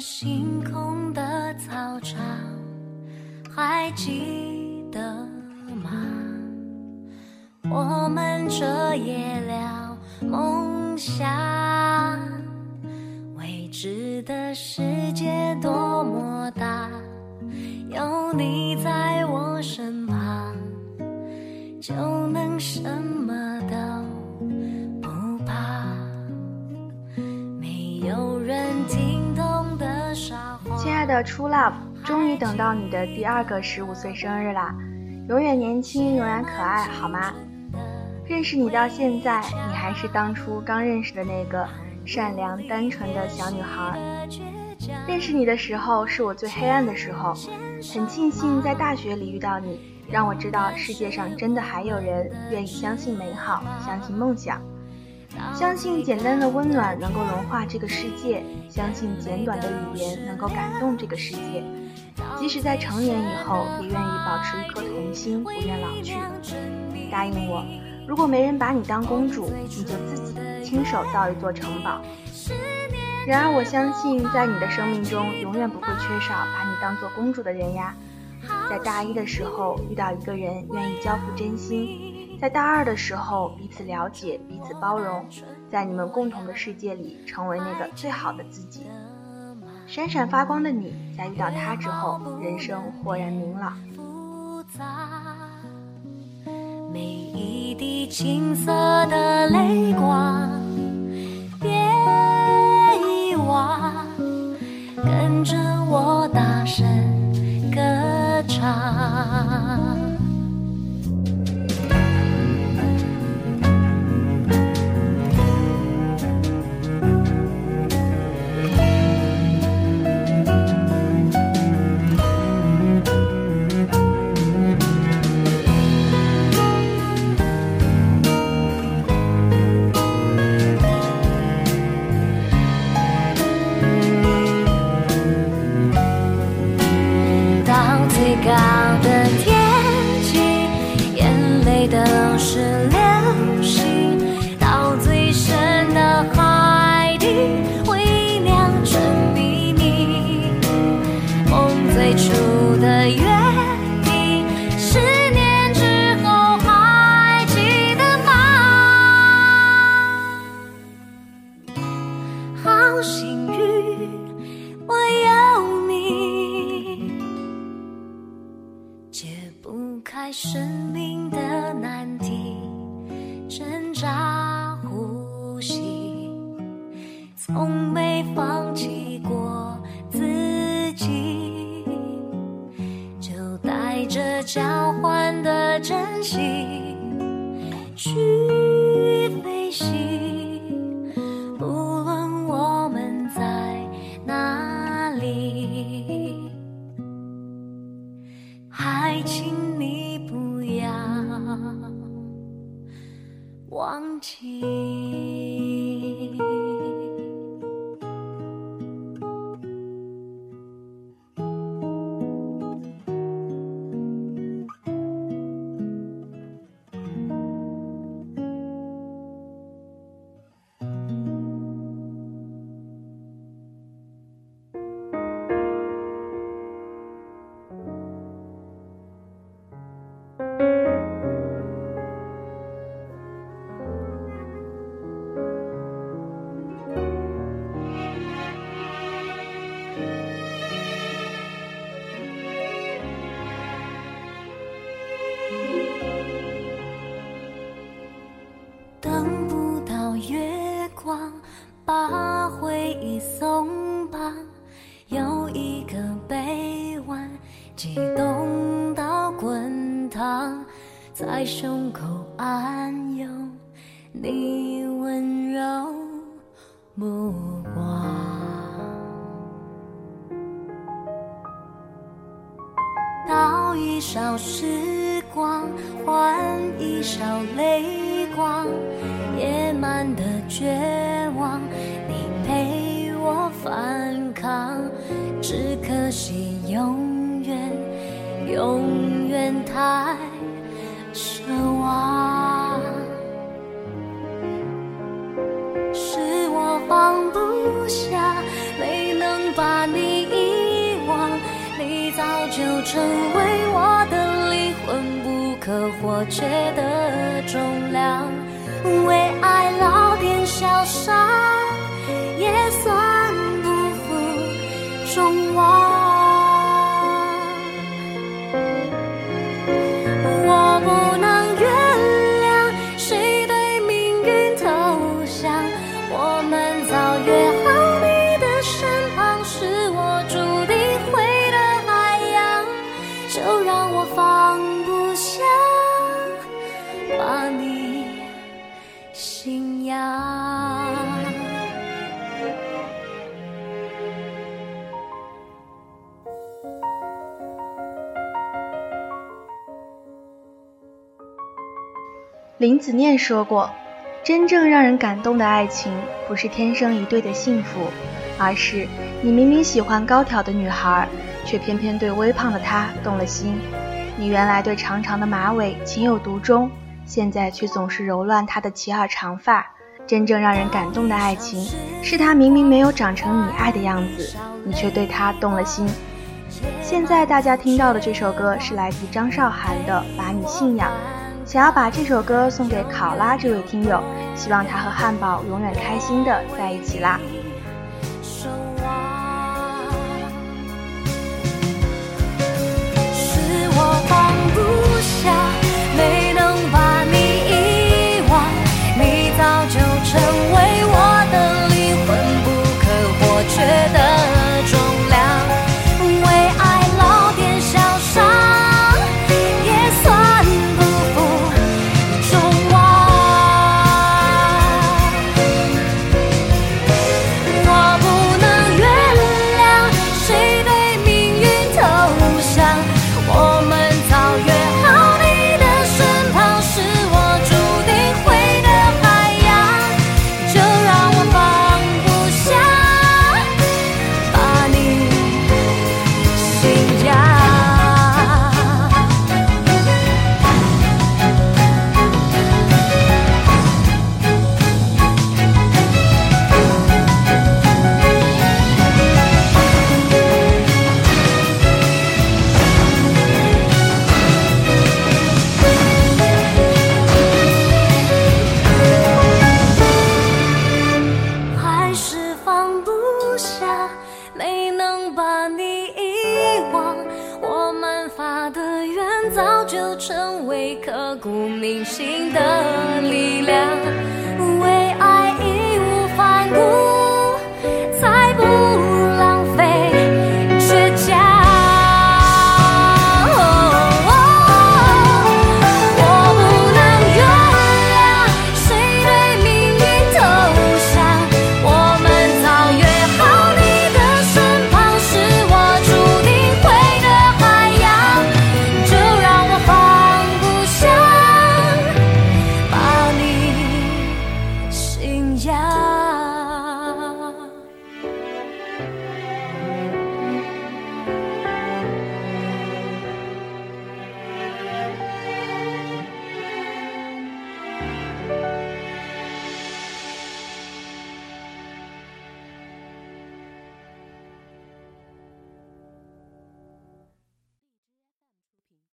星空的操场，还记得吗？我们彻夜聊梦想，未知的世界多么大，有你在我身旁，就能什么的初 love，终于等到你的第二个十五岁生日啦！永远年轻，永远可爱，好吗？认识你到现在，你还是当初刚认识的那个善良单纯的小女孩。认识你的时候是我最黑暗的时候，很庆幸在大学里遇到你，让我知道世界上真的还有人愿意相信美好，相信梦想，相信简单的温暖能够融化这个世界，相信简短的语言能够感动这个世界。即使在成年以后，也愿意保持一颗童心，不愿老去。答应我。如果没人把你当公主，你就自己亲手造一座城堡。然而，我相信在你的生命中，永远不会缺少把你当做公主的人呀。在大一的时候遇到一个人愿意交付真心，在大二的时候彼此了解、彼此包容，在你们共同的世界里成为那个最好的自己。闪闪发光的你，在遇到他之后，人生豁然明朗。每一滴青涩的泪光，在生命的难题挣扎呼吸，从没放弃过自己，就带着交换的真心去飞行。无论我们在哪里。还请你。忘记。把回忆松绑，有一个臂弯，激动到滚烫，在胸口暗涌你温柔目光。倒一勺时光，换一勺泪光，野蛮的倔。只可惜永远永远太。奢望，是我放不下，没能把你遗忘。你早。就成为我的灵魂不可或缺的重量。为爱老点小伤，也算你信仰林子念说过：“真正让人感动的爱情，不是天生一对的幸福，而是你明明喜欢高挑的女孩，却偏偏对微胖的她动了心。你原来对长长的马尾情有独钟，现在却总是揉乱她的齐耳长发。真正让人感动的爱情，是他明明没有长成你爱的样子，你却对他动了心。”现在大家听到的这首歌是来自张韶涵的《把你信仰》。想要把这首歌送给考拉这位听友，希望他和汉堡永远开心的在一起啦。